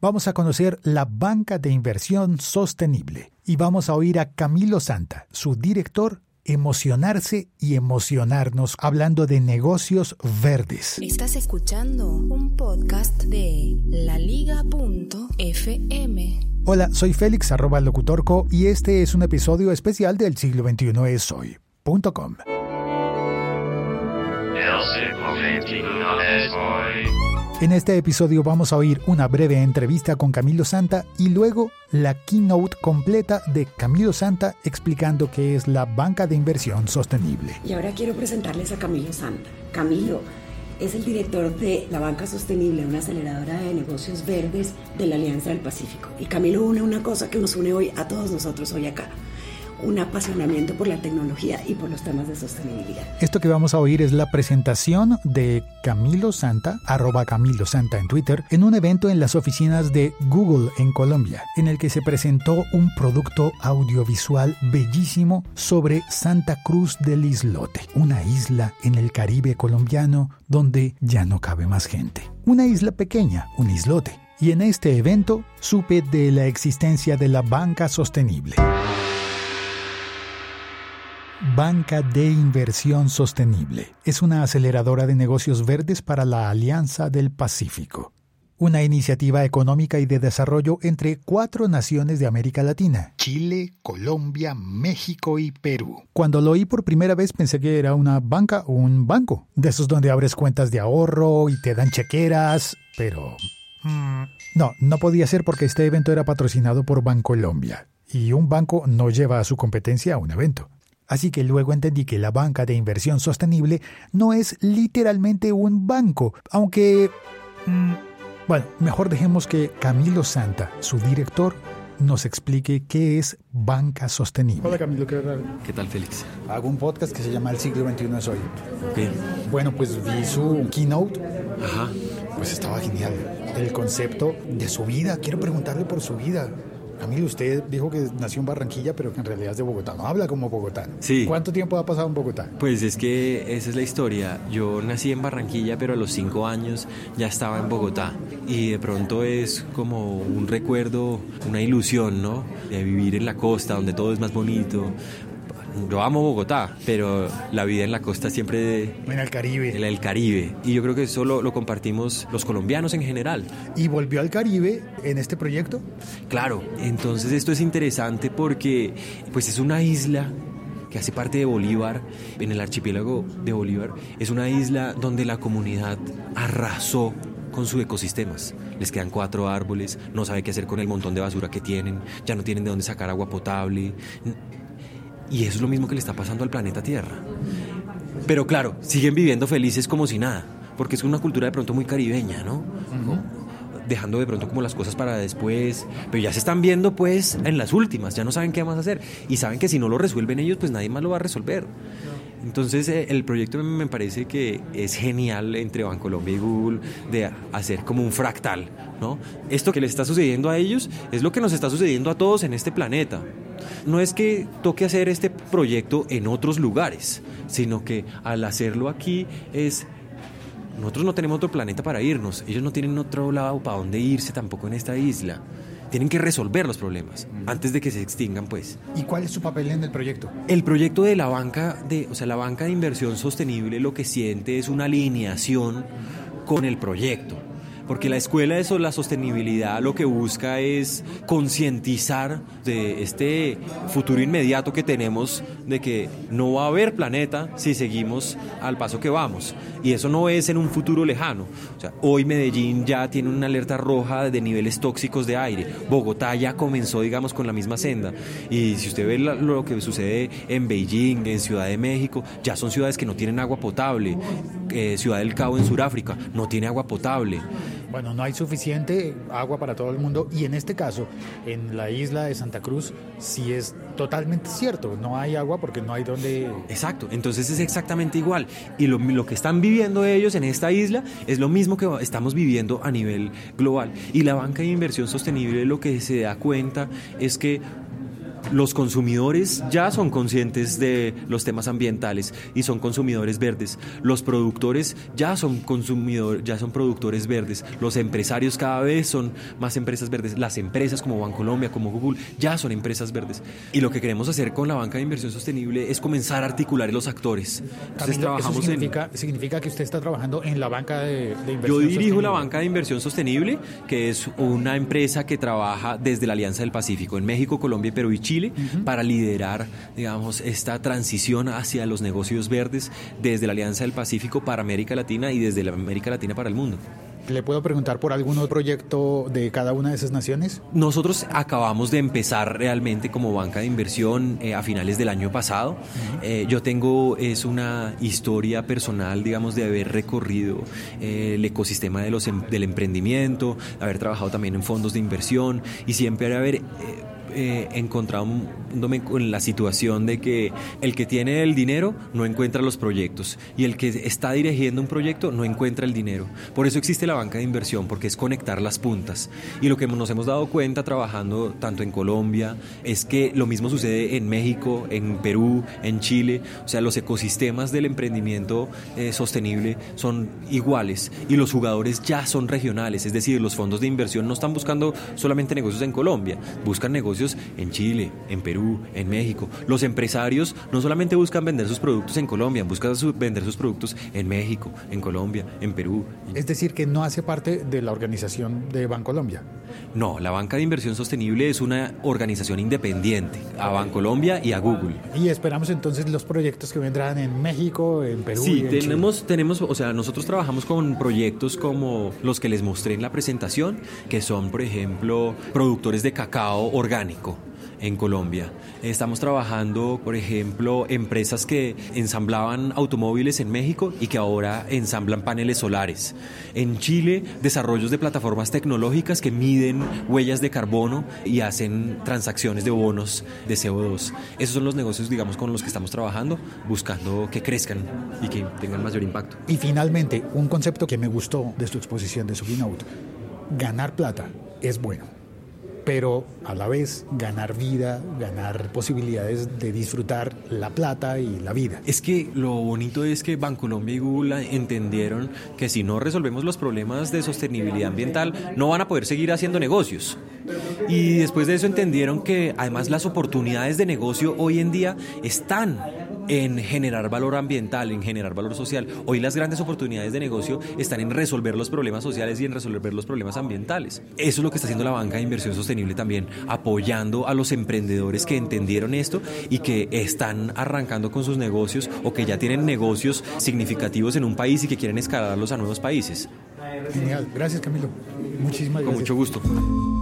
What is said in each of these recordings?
vamos a conocer la banca de inversión sostenible y vamos a oír a Camilo Santa, su director, emocionarse y emocionarnos hablando de negocios verdes. Estás escuchando un podcast de laliga.fm. Hola, soy Félix arroba locutorco y este es un episodio especial del siglo XXI es hoy.com. En este episodio vamos a oír una breve entrevista con Camilo Santa y luego la keynote completa de Camilo Santa explicando qué es la banca de inversión sostenible. Y ahora quiero presentarles a Camilo Santa. Camilo es el director de la Banca Sostenible, una aceleradora de negocios verdes de la Alianza del Pacífico. Y Camilo une una cosa que nos une hoy a todos nosotros hoy acá un apasionamiento por la tecnología y por los temas de sostenibilidad. Esto que vamos a oír es la presentación de Camilo Santa, arroba Camilo Santa en Twitter, en un evento en las oficinas de Google en Colombia, en el que se presentó un producto audiovisual bellísimo sobre Santa Cruz del Islote, una isla en el Caribe colombiano donde ya no cabe más gente. Una isla pequeña, un islote. Y en este evento supe de la existencia de la banca sostenible. Banca de Inversión Sostenible es una aceleradora de negocios verdes para la Alianza del Pacífico, una iniciativa económica y de desarrollo entre cuatro naciones de América Latina, Chile, Colombia, México y Perú. Cuando lo oí por primera vez pensé que era una banca o un banco, de esos donde abres cuentas de ahorro y te dan chequeras, pero... Mm, no, no podía ser porque este evento era patrocinado por Bancolombia, y un banco no lleva a su competencia a un evento. Así que luego entendí que la banca de inversión sostenible no es literalmente un banco, aunque... Mm, bueno, mejor dejemos que Camilo Santa, su director, nos explique qué es banca sostenible. Hola Camilo, ¿qué tal? ¿Qué tal Félix? Hago un podcast que se llama El siglo XXI es hoy. Bien. Bueno, pues vi su keynote. Ajá. Pues estaba genial. El concepto de su vida. Quiero preguntarle por su vida. Camilo, usted dijo que nació en Barranquilla, pero que en realidad es de Bogotá. No habla como bogotano. Sí. ¿Cuánto tiempo ha pasado en Bogotá? Pues es que esa es la historia. Yo nací en Barranquilla, pero a los cinco años ya estaba en Bogotá. Y de pronto es como un recuerdo, una ilusión, ¿no? De vivir en la costa, donde todo es más bonito, yo amo Bogotá, pero la vida en la costa siempre... En el Caribe. En el Caribe. Y yo creo que eso lo, lo, compartimos los colombianos en general. ¿Y volvió al Caribe en este proyecto? Claro, entonces esto es interesante porque pues es una isla que hace parte de Bolívar, en el archipiélago de Bolívar, es una isla donde la comunidad arrasó con sus ecosistemas. Les quedan cuatro árboles, no sabe qué hacer con el montón de basura que tienen, ya no tienen de dónde sacar agua potable. Y eso es lo mismo que le está pasando al planeta Tierra. Pero claro, siguen viviendo felices como si nada, porque es una cultura de pronto muy caribeña, ¿no? Dejando de pronto como las cosas para después, pero ya se están viendo pues en las últimas, ya no saben qué más hacer y saben que si no lo resuelven ellos, pues nadie más lo va a resolver. Entonces eh, el proyecto me parece que es genial entre Bancolombia y Google de hacer como un fractal, ¿no? Esto que les está sucediendo a ellos es lo que nos está sucediendo a todos en este planeta. No es que toque hacer este proyecto en otros lugares, sino que al hacerlo aquí es nosotros no tenemos otro planeta para irnos, ellos no tienen otro lado para dónde irse tampoco en esta isla. Tienen que resolver los problemas antes de que se extingan, pues. ¿Y cuál es su papel en el proyecto? El proyecto de la banca de, o sea, la banca de inversión sostenible lo que siente es una alineación con el proyecto porque la escuela de la sostenibilidad lo que busca es concientizar de este futuro inmediato que tenemos de que no va a haber planeta si seguimos al paso que vamos. Y eso no es en un futuro lejano. O sea, hoy Medellín ya tiene una alerta roja de niveles tóxicos de aire. Bogotá ya comenzó, digamos, con la misma senda. Y si usted ve lo que sucede en Beijing, en Ciudad de México, ya son ciudades que no tienen agua potable. Eh, Ciudad del Cabo en Sudáfrica no tiene agua potable bueno, no hay suficiente agua para todo el mundo y en este caso, en la isla de Santa Cruz, sí es totalmente cierto, no hay agua porque no hay donde... Exacto, entonces es exactamente igual. Y lo, lo que están viviendo ellos en esta isla es lo mismo que estamos viviendo a nivel global. Y la banca de inversión sostenible lo que se da cuenta es que los consumidores ya son conscientes de los temas ambientales y son consumidores verdes. Los productores ya son consumidores, ya son productores verdes. Los empresarios cada vez son más empresas verdes. Las empresas como Bancolombia, como Google, ya son empresas verdes. Y lo que queremos hacer con la banca de inversión sostenible es comenzar a articular los actores. Entonces trabajamos eso significa, significa que usted está trabajando en la banca de, de inversión. Yo dirijo la banca de inversión sostenible, que es una empresa que trabaja desde la Alianza del Pacífico en México, Colombia, Perú y Chile para liderar, digamos, esta transición hacia los negocios verdes desde la Alianza del Pacífico para América Latina y desde la América Latina para el mundo. ¿Le puedo preguntar por algún otro proyecto de cada una de esas naciones? Nosotros acabamos de empezar realmente como banca de inversión eh, a finales del año pasado. Eh, yo tengo, es una historia personal, digamos, de haber recorrido eh, el ecosistema de los, em, del emprendimiento, haber trabajado también en fondos de inversión y siempre haber eh, encontrándome con la situación de que el que tiene el dinero no encuentra los proyectos y el que está dirigiendo un proyecto no encuentra el dinero. Por eso existe la banca de inversión, porque es conectar las puntas. Y lo que nos hemos dado cuenta trabajando tanto en Colombia es que lo mismo sucede en México, en Perú, en Chile. O sea, los ecosistemas del emprendimiento eh, sostenible son iguales y los jugadores ya son regionales, es decir, los fondos de inversión no están buscando solamente negocios en Colombia, buscan negocios en Chile, en Perú, en México. Los empresarios no solamente buscan vender sus productos en Colombia, buscan vender sus productos en México, en Colombia, en Perú. Es decir, que no hace parte de la organización de Bancolombia. No, la Banca de Inversión Sostenible es una organización independiente a Bancolombia y a Google. Y esperamos entonces los proyectos que vendrán en México, en Perú. Sí, tenemos, tenemos, o sea, nosotros trabajamos con proyectos como los que les mostré en la presentación, que son, por ejemplo, productores de cacao orgánico en Colombia. Estamos trabajando, por ejemplo, empresas que ensamblaban automóviles en México y que ahora ensamblan paneles solares. En Chile, desarrollos de plataformas tecnológicas que miden huellas de carbono y hacen transacciones de bonos de CO2. Esos son los negocios, digamos, con los que estamos trabajando, buscando que crezcan y que tengan mayor impacto. Y finalmente, un concepto que me gustó de su exposición de su keynote, ganar plata es bueno pero a la vez ganar vida, ganar posibilidades de disfrutar la plata y la vida. Es que lo bonito es que Bancolombia y Google entendieron que si no resolvemos los problemas de sostenibilidad ambiental, no van a poder seguir haciendo negocios. Y después de eso entendieron que además las oportunidades de negocio hoy en día están en generar valor ambiental, en generar valor social. Hoy las grandes oportunidades de negocio están en resolver los problemas sociales y en resolver los problemas ambientales. Eso es lo que está haciendo la banca de inversión sostenible también, apoyando a los emprendedores que entendieron esto y que están arrancando con sus negocios o que ya tienen negocios significativos en un país y que quieren escalarlos a nuevos países. Genial, gracias Camilo. Muchísimas gracias. Con mucho gusto.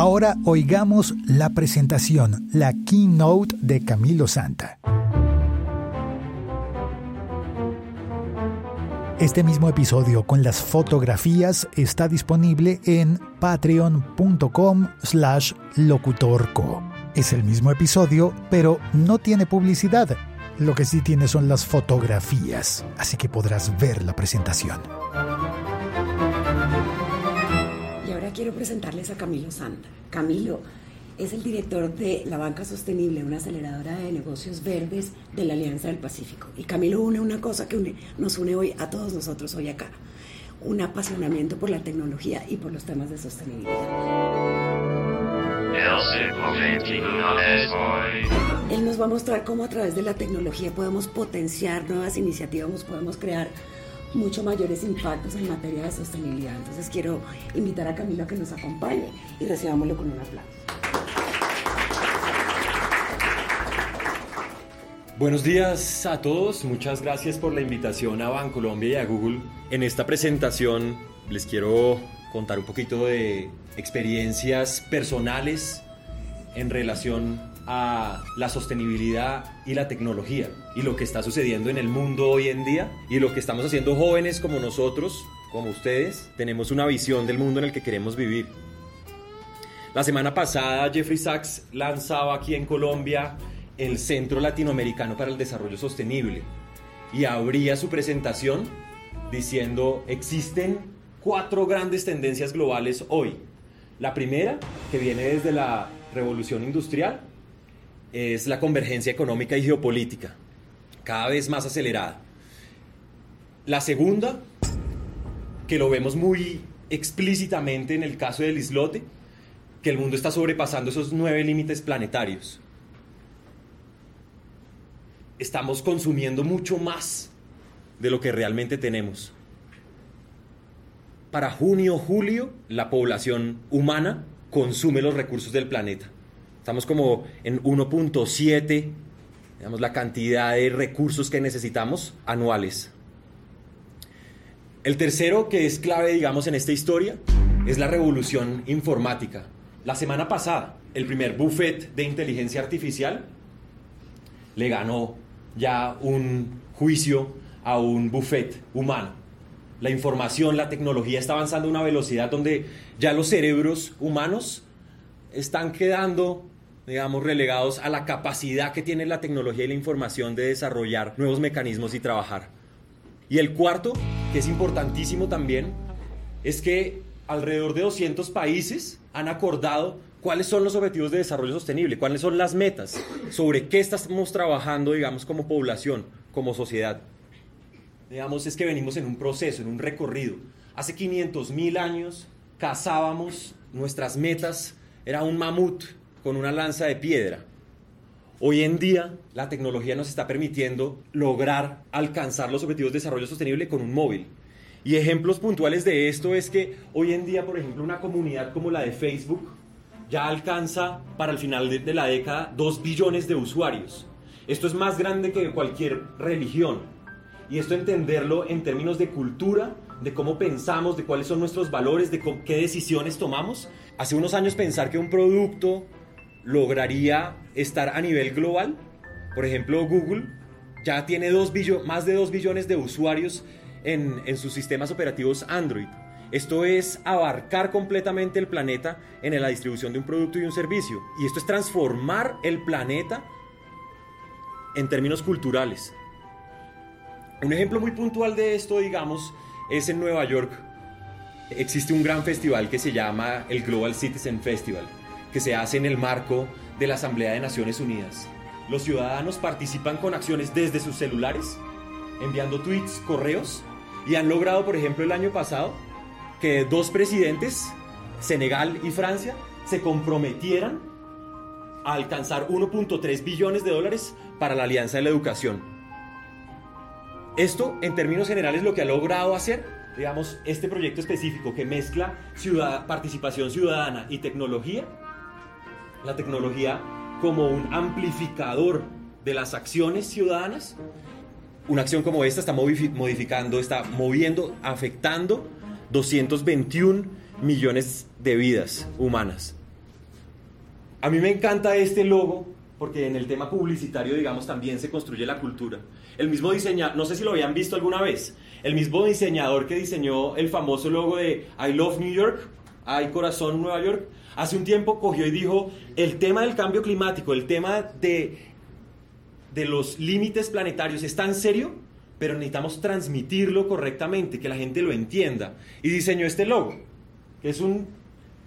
Ahora oigamos la presentación, la keynote de Camilo Santa. Este mismo episodio con las fotografías está disponible en patreon.com slash locutorco. Es el mismo episodio, pero no tiene publicidad. Lo que sí tiene son las fotografías, así que podrás ver la presentación. Quiero presentarles a Camilo Santa. Camilo es el director de la Banca Sostenible, una aceleradora de negocios verdes de la Alianza del Pacífico. Y Camilo une una cosa que nos une hoy a todos nosotros hoy acá, un apasionamiento por la tecnología y por los temas de sostenibilidad. Él nos va a mostrar cómo a través de la tecnología podemos potenciar nuevas iniciativas, podemos crear mucho mayores impactos en materia de sostenibilidad. Entonces quiero invitar a Camilo a que nos acompañe y recibámoslo con un aplauso. Buenos días a todos, muchas gracias por la invitación a Bancolombia y a Google. En esta presentación les quiero contar un poquito de experiencias personales en relación a la sostenibilidad y la tecnología y lo que está sucediendo en el mundo hoy en día y lo que estamos haciendo jóvenes como nosotros, como ustedes, tenemos una visión del mundo en el que queremos vivir. La semana pasada Jeffrey Sachs lanzaba aquí en Colombia el Centro Latinoamericano para el Desarrollo Sostenible y abría su presentación diciendo existen cuatro grandes tendencias globales hoy. La primera, que viene desde la revolución industrial es la convergencia económica y geopolítica, cada vez más acelerada. La segunda, que lo vemos muy explícitamente en el caso del islote, que el mundo está sobrepasando esos nueve límites planetarios. Estamos consumiendo mucho más de lo que realmente tenemos. Para junio, julio, la población humana consume los recursos del planeta. Estamos como en 1.7, digamos, la cantidad de recursos que necesitamos anuales. El tercero que es clave, digamos, en esta historia es la revolución informática. La semana pasada, el primer buffet de inteligencia artificial le ganó ya un juicio a un buffet humano. La información, la tecnología está avanzando a una velocidad donde ya los cerebros humanos están quedando, digamos, relegados a la capacidad que tiene la tecnología y la información de desarrollar nuevos mecanismos y trabajar. Y el cuarto, que es importantísimo también, es que alrededor de 200 países han acordado cuáles son los objetivos de desarrollo sostenible, cuáles son las metas, sobre qué estamos trabajando, digamos, como población, como sociedad. Digamos, es que venimos en un proceso, en un recorrido. Hace 500 mil años cazábamos nuestras metas, era un mamut con una lanza de piedra. Hoy en día la tecnología nos está permitiendo lograr alcanzar los objetivos de desarrollo sostenible con un móvil. Y ejemplos puntuales de esto es que hoy en día, por ejemplo, una comunidad como la de Facebook ya alcanza para el final de, la década 2 billones de usuarios. Esto es más grande que cualquier religión. Y esto entenderlo en términos de cultura, de cómo pensamos, de cuáles son nuestros valores, de qué decisiones tomamos. Hace unos años pensar que un producto lograría estar a nivel global, por ejemplo Google, ya tiene dos más de 2 billones de usuarios en, sus sistemas operativos Android. Esto es abarcar completamente el planeta en la distribución de un producto y un servicio. Y esto es transformar el planeta en términos culturales. Un ejemplo muy puntual de esto, digamos, es en Nueva York. Existe un gran festival que se llama el Global Citizen Festival, que se hace en el marco de la Asamblea de Naciones Unidas. Los ciudadanos participan con acciones desde sus celulares, enviando tweets, correos y han logrado, por ejemplo, el año pasado, que dos presidentes, Senegal y Francia, se comprometieran a alcanzar 1.3 billones de dólares para la Alianza de la Educación. Esto, en términos generales, lo que ha logrado hacer, digamos, este proyecto específico que mezcla participación ciudadana y tecnología, la tecnología como un amplificador de las acciones ciudadanas, una acción como esta está modificando, está moviendo, afectando 221 millones de vidas humanas. A mí me encanta este logo porque en el tema publicitario, digamos, también se construye la cultura. El mismo diseñador, no sé si lo habían visto alguna vez, el mismo diseñador que diseñó el famoso logo de I Love New York, Hay Corazón Nueva York, hace un tiempo cogió y dijo, el tema del cambio climático, el tema de de los límites planetarios es tan serio, pero necesitamos transmitirlo correctamente, que la gente lo entienda. Y diseñó este logo, que es, un,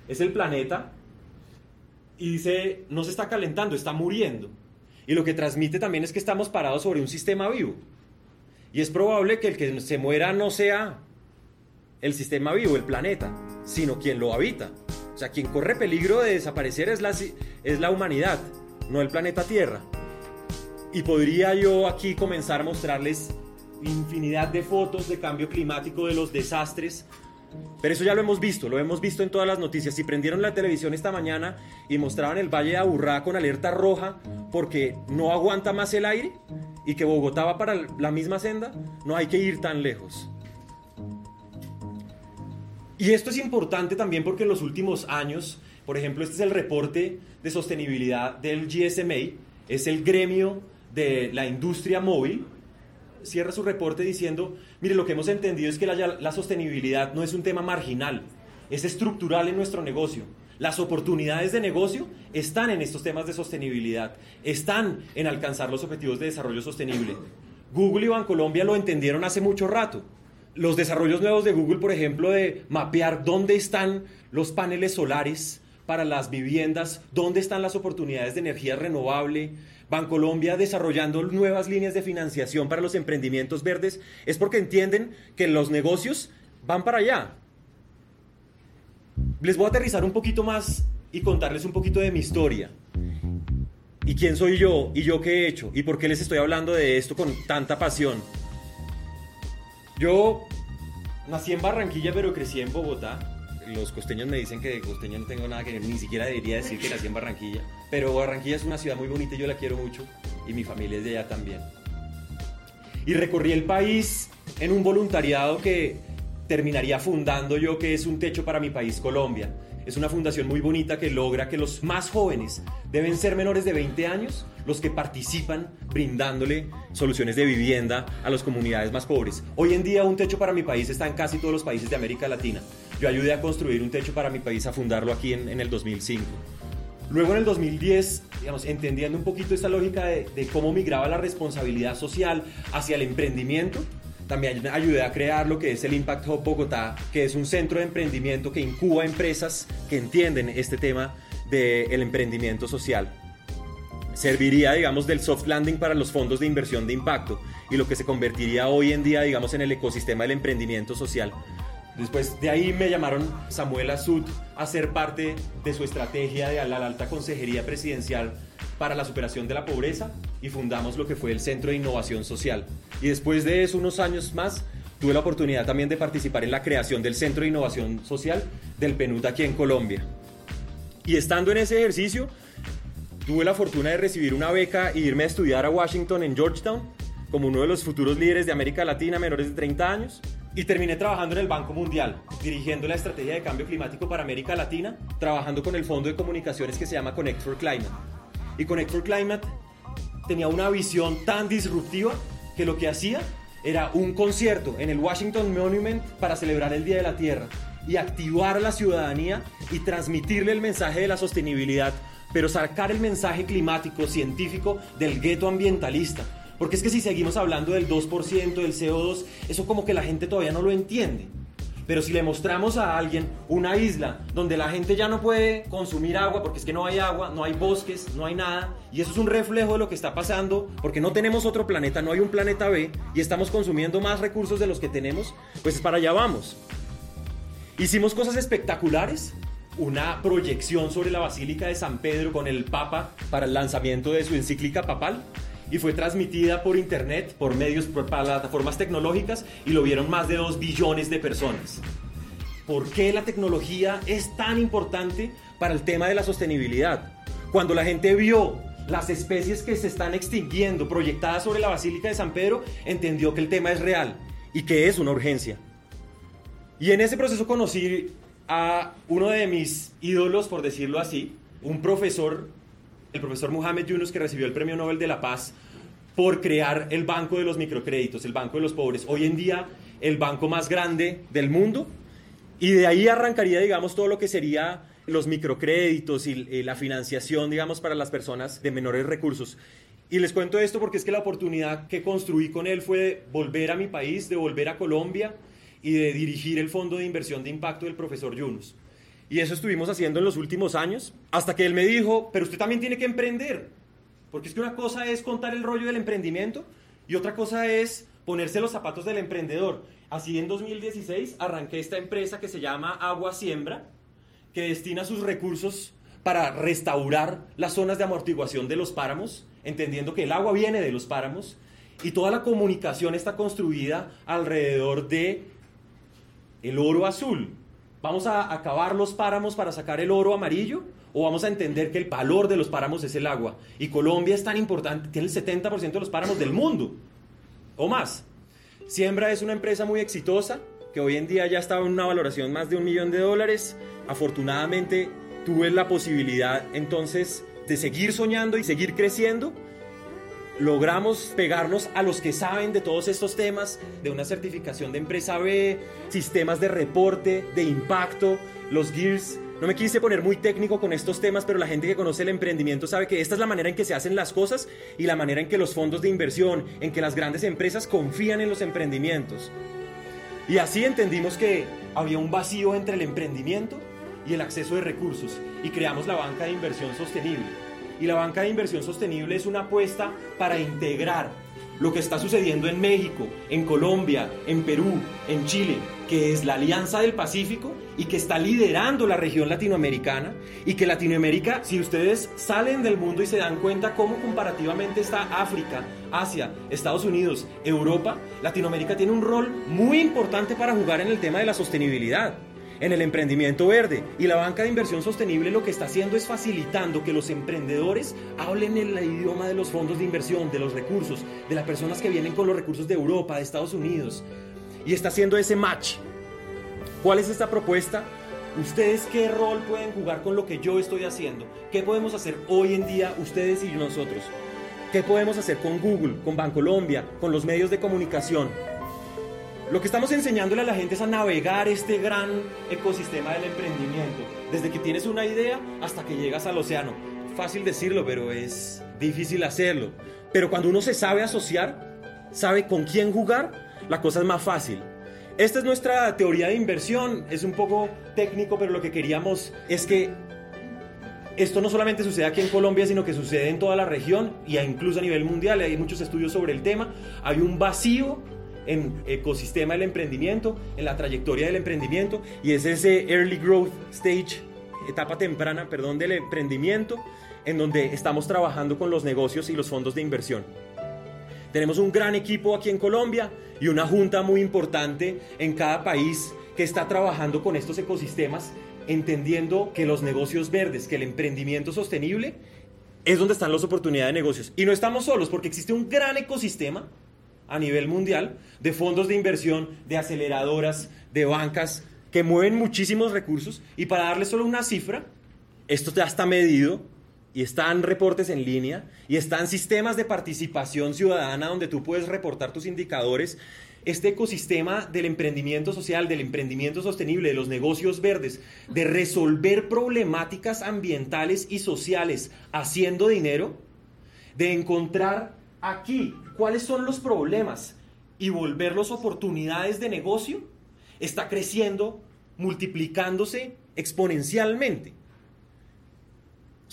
es el planeta, y dice, no se está calentando, está muriendo. Y lo que transmite también es que estamos parados sobre un sistema vivo. Y es probable que el que se muera no sea el sistema vivo, el planeta, sino quien lo habita. O sea, quien corre peligro de desaparecer es la, es la humanidad, no el planeta Tierra. Y podría yo aquí comenzar a mostrarles infinidad de fotos de cambio climático, de los desastres. Pero eso ya lo hemos visto, lo hemos visto en todas las noticias. Si prendieron la televisión esta mañana y mostraban el Valle de Aburrá con alerta roja porque no aguanta más el aire y que Bogotá va para la misma senda, no hay que ir tan lejos. Y esto es importante también porque en los últimos años, por ejemplo, este es el reporte de sostenibilidad del GSMA, es el gremio de la industria móvil, cierra su reporte diciendo, mire, lo que hemos entendido es que la, sostenibilidad no es un tema marginal, es estructural en nuestro negocio. Las oportunidades de negocio están en estos temas de sostenibilidad, están en alcanzar los objetivos de desarrollo sostenible. Google y Bancolombia lo entendieron hace mucho rato. Los desarrollos nuevos de Google, por ejemplo, de mapear dónde están los paneles solares para las viviendas, dónde están las oportunidades de energía renovable, Bancolombia desarrollando nuevas líneas de financiación para los emprendimientos verdes, es porque entienden que los negocios van para allá. Les voy a aterrizar un poquito más y contarles un poquito de mi historia. ¿Y quién soy yo? ¿Y yo qué he hecho? ¿Y por qué les estoy hablando de esto con tanta pasión? Yo nací en Barranquilla, pero crecí en Bogotá. Los costeños me dicen que de costeño no tengo nada que ver, ni siquiera debería decir que nací en Barranquilla. Pero Barranquilla es una ciudad muy bonita y yo la quiero mucho. Y mi familia es de allá también. Y recorrí el país en un voluntariado que terminaría fundando yo, que es un techo para mi país, Colombia es una fundación muy bonita que logra que los más jóvenes deben ser menores de 20 años los que participan brindándole soluciones de vivienda a las comunidades más pobres. Hoy en día un techo para mi país está en casi todos los países de América Latina. Yo ayudé a construir un techo para mi país, a fundarlo aquí en, el 2005. Luego en el 2010, digamos, entendiendo un poquito esta lógica de, de cómo migraba la responsabilidad social hacia el emprendimiento, también ayudé a crear lo que es el Impact Hub Bogotá, que es un centro de emprendimiento que incuba empresas que entienden este tema del emprendimiento social. Serviría, digamos, del soft landing para los fondos de inversión de impacto y lo que se convertiría hoy en día, digamos, en el ecosistema del emprendimiento social. Después de ahí me llamaron Samuel Azud a ser parte de su estrategia de la alta consejería presidencial para la superación de la pobreza y fundamos lo que fue el Centro de Innovación Social. Y después de eso, unos años más, tuve la oportunidad también de participar en la creación del Centro de Innovación Social del PNUD aquí en Colombia. Y estando en ese ejercicio, tuve la fortuna de recibir una beca e irme a estudiar a Washington en Georgetown como uno de los futuros líderes de América Latina menores de 30 años. Y terminé trabajando en el Banco Mundial, dirigiendo la estrategia de cambio climático para América Latina, trabajando con el fondo de comunicaciones que se llama Connect for Climate. Y Connect for Climate tenía una visión tan disruptiva que lo que hacía era un concierto en el Washington Monument para celebrar el Día de la Tierra y activar a la ciudadanía y transmitirle el mensaje de la sostenibilidad, pero sacar el mensaje climático, científico del gueto ambientalista. Porque es que si seguimos hablando del 2%, del CO2, eso como que la gente todavía no lo entiende. Pero si le mostramos a alguien una isla donde la gente ya no puede consumir agua porque es que no hay agua, no hay bosques, no hay nada, y eso es un reflejo de lo que está pasando porque no tenemos otro planeta, no hay un planeta B y estamos consumiendo más recursos de los que tenemos, pues para allá vamos. Hicimos cosas espectaculares, una proyección sobre la Basílica de San Pedro con el Papa para el lanzamiento de su encíclica papal y fue transmitida por internet, por medios, por plataformas tecnológicas y lo vieron más de 2 billones de personas. ¿Por qué la tecnología es tan importante para el tema de la sostenibilidad? Cuando la gente vio las especies que se están extinguiendo proyectadas sobre la Basílica de San Pedro, entendió que el tema es real y que es una urgencia. Y en ese proceso conocí a uno de mis ídolos, por decirlo así, un profesor el profesor Mohamed Yunus, que recibió el Premio Nobel de la Paz por crear el Banco de los Microcréditos, el Banco de los Pobres. Hoy en día, el banco más grande del mundo. Y de ahí arrancaría, digamos, todo lo que sería los microcréditos y, la financiación, digamos, para las personas de menores recursos. Y les cuento esto porque es que la oportunidad que construí con él fue volver a mi país, de volver a Colombia y de dirigir el Fondo de Inversión de Impacto del profesor Yunus. Y eso estuvimos haciendo en los últimos años, hasta que él me dijo, pero usted también tiene que emprender. Porque es que una cosa es contar el rollo del emprendimiento y otra cosa es ponerse los zapatos del emprendedor. Así en 2016 arranqué esta empresa que se llama Agua Siembra, que destina sus recursos para restaurar las zonas de amortiguación de los páramos, entendiendo que el agua viene de los páramos y toda la comunicación está construida alrededor de el oro azul, ¿Vamos a acabar los páramos para sacar el oro amarillo? ¿O vamos a entender que el valor de los páramos es el agua? Y Colombia es tan importante, tiene el 70% de los páramos del mundo, o más. Siembra es una empresa muy exitosa, que hoy en día ya está en una valoración más de un millón de dólares. Afortunadamente tuve la posibilidad entonces de seguir soñando y seguir creciendo logramos pegarnos a los que saben de todos estos temas, de una certificación de empresa B, sistemas de reporte, de impacto, los gears. No me quise poner muy técnico con estos temas, pero la gente que conoce el emprendimiento sabe que esta es la manera en que se hacen las cosas y la manera en que los fondos de inversión, en que las grandes empresas confían en los emprendimientos. Y así entendimos que había un vacío entre el emprendimiento y el acceso de recursos y creamos la banca de inversión sostenible. Y la banca de inversión sostenible es una apuesta para integrar lo que está sucediendo en México, en Colombia, en Perú, en Chile, que es la Alianza del Pacífico y que está liderando la región latinoamericana y que Latinoamérica, si ustedes salen del mundo y se dan cuenta cómo comparativamente está África, Asia, Estados Unidos, Europa, Latinoamérica tiene un rol muy importante para jugar en el tema de la sostenibilidad en el emprendimiento verde. Y la banca de inversión sostenible lo que está haciendo es facilitando que los emprendedores hablen el idioma de los fondos de inversión, de los recursos, de las personas que vienen con los recursos de Europa, de Estados Unidos. Y está haciendo ese match. ¿Cuál es esta propuesta? ¿Ustedes qué rol pueden jugar con lo que yo estoy haciendo? ¿Qué podemos hacer hoy en día ustedes y nosotros? ¿Qué podemos hacer con Google, con Bancolombia, con los medios de comunicación? Lo que estamos enseñándole a la gente es a navegar este gran ecosistema del emprendimiento, desde que tienes una idea hasta que llegas al océano. Fácil decirlo, pero es difícil hacerlo. Pero cuando uno se sabe asociar, sabe con quién jugar, la cosa es más fácil. Esta es nuestra teoría de inversión, es un poco técnico, pero lo que queríamos es que esto no solamente sucede aquí en Colombia, sino que sucede en toda la región y incluso a nivel mundial. Hay muchos estudios sobre el tema. Hay un vacío en ecosistema del emprendimiento, en la trayectoria del emprendimiento, y es ese early growth stage, etapa temprana, perdón, del emprendimiento, en donde estamos trabajando con los negocios y los fondos de inversión. Tenemos un gran equipo aquí en Colombia y una junta muy importante en cada país que está trabajando con estos ecosistemas, entendiendo que los negocios verdes, que el emprendimiento sostenible es donde están las oportunidades de negocios. Y no estamos solos porque existe un gran ecosistema a nivel mundial de fondos de inversión, de aceleradoras, de bancas que mueven muchísimos recursos y para darle solo una cifra, esto ya está medido y están reportes en línea y están sistemas de participación ciudadana donde tú puedes reportar tus indicadores. Este ecosistema del emprendimiento social, del emprendimiento sostenible, de los negocios verdes, de resolver problemáticas ambientales y sociales haciendo dinero, de encontrar aquí cuáles son los problemas y volverlos oportunidades de negocio, está creciendo, multiplicándose exponencialmente.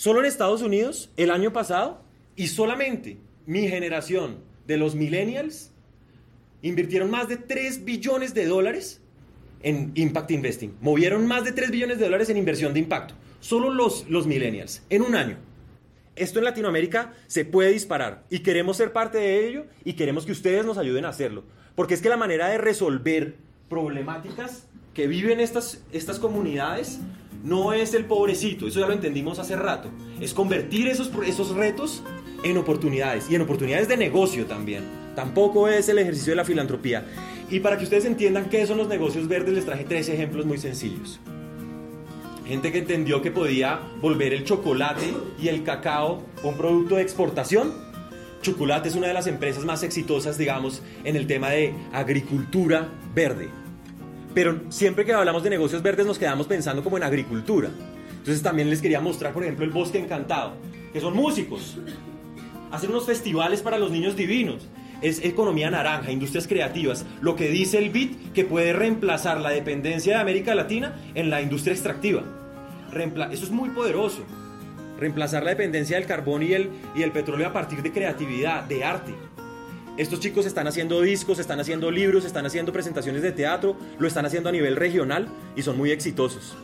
Solo en Estados Unidos, el año pasado, y solamente mi generación de los millennials, invirtieron más de 3 billones de dólares en Impact Investing. Movieron más de 3 billones de dólares en inversión de impacto. Solo los, los millennials, en un año esto en Latinoamérica se puede disparar y queremos ser parte de ello y queremos que ustedes nos ayuden a hacerlo. Porque es que la manera de resolver problemáticas que viven estas, estas comunidades no es el pobrecito, eso ya lo entendimos hace rato, es convertir esos, esos retos en oportunidades y en oportunidades de negocio también. Tampoco es el ejercicio de la filantropía. Y para que ustedes entiendan qué son los negocios verdes, les traje tres ejemplos muy sencillos gente que entendió que podía volver el chocolate y el cacao un producto de exportación. Chocolate es una de las empresas más exitosas, digamos, en el tema de agricultura verde. Pero siempre que hablamos de negocios verdes nos quedamos pensando como en agricultura. Entonces también les quería mostrar, por ejemplo, el Bosque Encantado, que son músicos. Hacen unos festivales para los niños divinos. Es economía naranja, industrias creativas. Lo que dice el BIT que puede reemplazar la dependencia de América Latina en la industria extractiva eso es muy poderoso. Reemplazar la dependencia del carbón y el, y el petróleo a partir de creatividad, de arte. Estos chicos están haciendo discos, están haciendo libros, están haciendo presentaciones de teatro, lo están haciendo a nivel regional y son muy exitosos.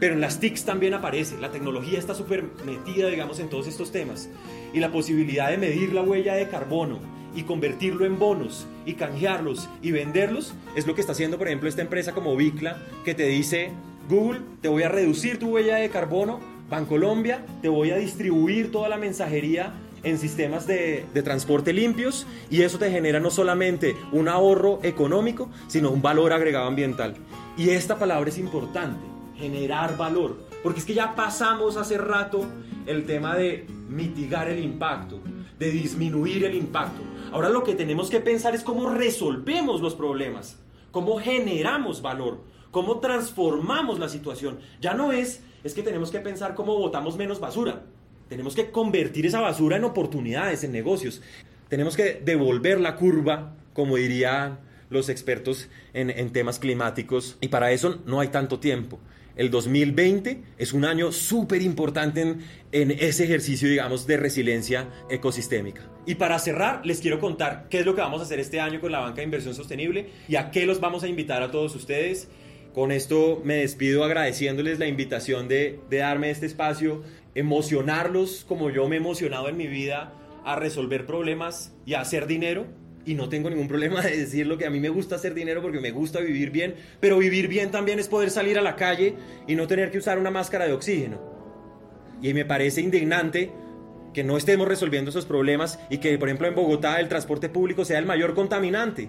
Pero en las TICs también aparece, la tecnología está súper metida, digamos, en todos estos temas. Y la posibilidad de medir la huella de carbono y convertirlo en bonos y canjearlos y venderlos es lo que está haciendo, por ejemplo, esta empresa como Bicla, que te dice, Google, te voy a reducir tu huella de carbono. Bancolombia, te voy a distribuir toda la mensajería en sistemas de, de, transporte limpios y eso te genera no solamente un ahorro económico, sino un valor agregado ambiental. Y esta palabra es importante, generar valor, porque es que ya pasamos hace rato el tema de mitigar el impacto, de disminuir el impacto. Ahora lo que tenemos que pensar es cómo resolvemos los problemas, cómo generamos valor, cómo transformamos la situación. Ya no es, es que tenemos que pensar cómo botamos menos basura. Tenemos que convertir esa basura en oportunidades, en negocios. Tenemos que devolver la curva, como dirían los expertos en, en temas climáticos, y para eso no hay tanto tiempo. el 2020 es un año súper importante en, en, ese ejercicio, digamos, de resiliencia ecosistémica. Y para cerrar, les quiero contar qué es lo que vamos a hacer este año con la banca de inversión sostenible y a qué los vamos a invitar a todos ustedes. Con esto me despido agradeciéndoles la invitación de, de darme este espacio, emocionarlos como yo me he emocionado en mi vida a resolver problemas y a hacer dinero y no tengo ningún problema de decirlo que a mí me gusta hacer dinero porque me gusta vivir bien, pero vivir bien también es poder salir a la calle y no tener que usar una máscara de oxígeno. Y me parece indignante que no estemos resolviendo esos problemas y que, por ejemplo, en Bogotá el transporte público sea el mayor contaminante.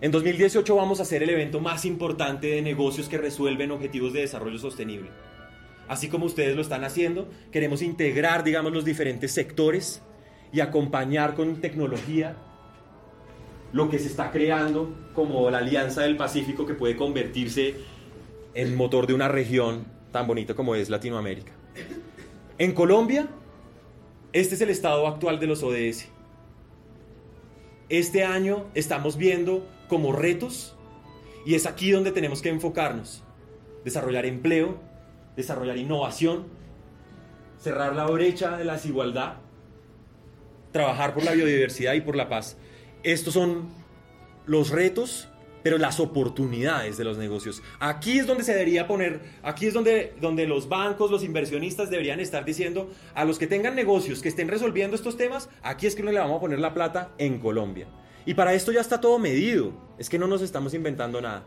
En 2018 vamos a hacer el evento más importante de negocios que resuelven objetivos de desarrollo sostenible. Así como ustedes lo están haciendo, queremos integrar, digamos, los diferentes sectores y acompañar con tecnología lo que se está creando como la Alianza del Pacífico que puede convertirse en motor de una región tan bonita como es Latinoamérica. En Colombia, este es el estado actual de los ODS. Este año estamos viendo como retos y es aquí donde tenemos que enfocarnos. Desarrollar empleo, desarrollar innovación, cerrar la brecha de la desigualdad, trabajar por la biodiversidad y por la paz. Estos son los retos, pero las oportunidades de los negocios. Aquí es donde se debería poner, aquí es donde, donde los bancos, los inversionistas deberían estar diciendo a los que tengan negocios, que estén resolviendo estos temas, aquí es que no le vamos a poner la plata en Colombia. Y para esto ya está todo medido, es que no nos estamos inventando nada.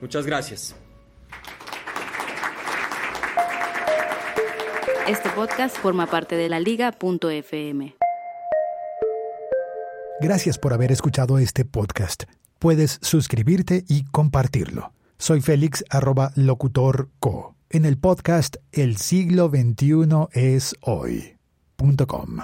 Muchas gracias. Este podcast forma parte de la liga.fm. Gracias por haber escuchado este podcast. Puedes suscribirte y compartirlo. Soy Félix arroba locutor co. En el podcast El siglo XXI es hoy.com.